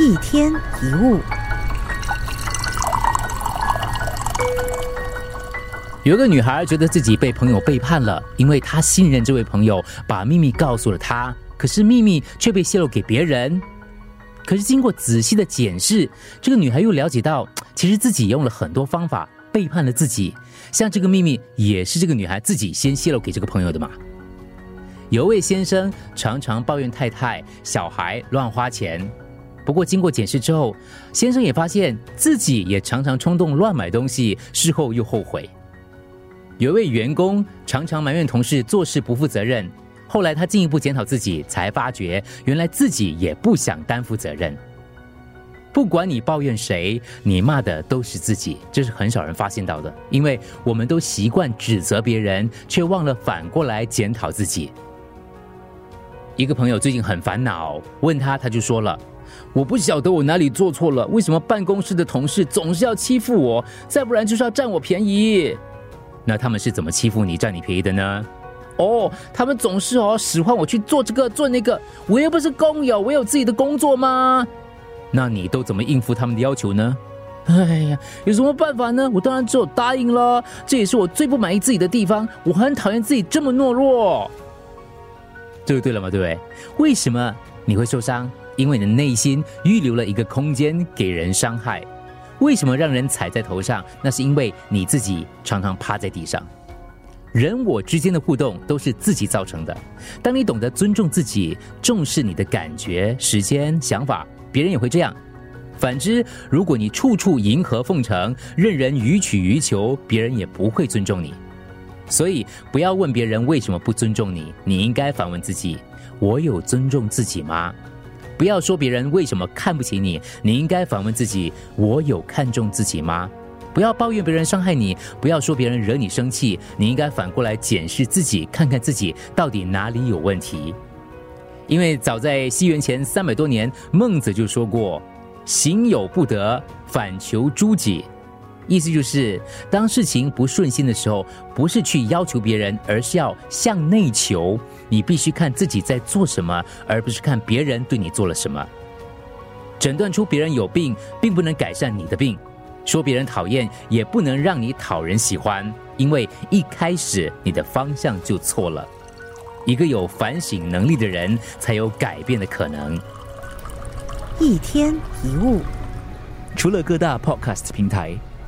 一天一物，有个女孩觉得自己被朋友背叛了，因为她信任这位朋友，把秘密告诉了她，可是秘密却被泄露给别人。可是经过仔细的检视，这个女孩又了解到，其实自己用了很多方法背叛了自己。像这个秘密也是这个女孩自己先泄露给这个朋友的嘛。有位先生常常抱怨太太、小孩乱花钱，不过经过检视之后，先生也发现自己也常常冲动乱买东西，事后又后悔。有一位员工常常埋怨同事做事不负责任，后来他进一步检讨自己，才发觉原来自己也不想担负责任。不管你抱怨谁，你骂的都是自己，这是很少人发现到的，因为我们都习惯指责别人，却忘了反过来检讨自己。一个朋友最近很烦恼，问他，他就说了：“我不晓得我哪里做错了，为什么办公室的同事总是要欺负我，再不然就是要占我便宜。”那他们是怎么欺负你、占你便宜的呢？哦，他们总是哦使唤我去做这个做那个，我又不是工友，我有自己的工作吗？那你都怎么应付他们的要求呢？哎呀，有什么办法呢？我当然只有答应了。这也是我最不满意自己的地方，我很讨厌自己这么懦弱。这就对了嘛，对不对？为什么你会受伤？因为你的内心预留了一个空间给人伤害。为什么让人踩在头上？那是因为你自己常常趴在地上。人我之间的互动都是自己造成的。当你懂得尊重自己，重视你的感觉、时间、想法，别人也会这样。反之，如果你处处迎合奉承，任人予取予求，别人也不会尊重你。所以，不要问别人为什么不尊重你，你应该反问自己：我有尊重自己吗？不要说别人为什么看不起你，你应该反问自己：我有看重自己吗？不要抱怨别人伤害你，不要说别人惹你生气，你应该反过来检视自己，看看自己到底哪里有问题。因为早在西元前三百多年，孟子就说过：“行有不得，反求诸己。”意思就是，当事情不顺心的时候，不是去要求别人，而是要向内求。你必须看自己在做什么，而不是看别人对你做了什么。诊断出别人有病，并不能改善你的病；说别人讨厌，也不能让你讨人喜欢，因为一开始你的方向就错了。一个有反省能力的人，才有改变的可能。一天一物，除了各大 Podcast 平台。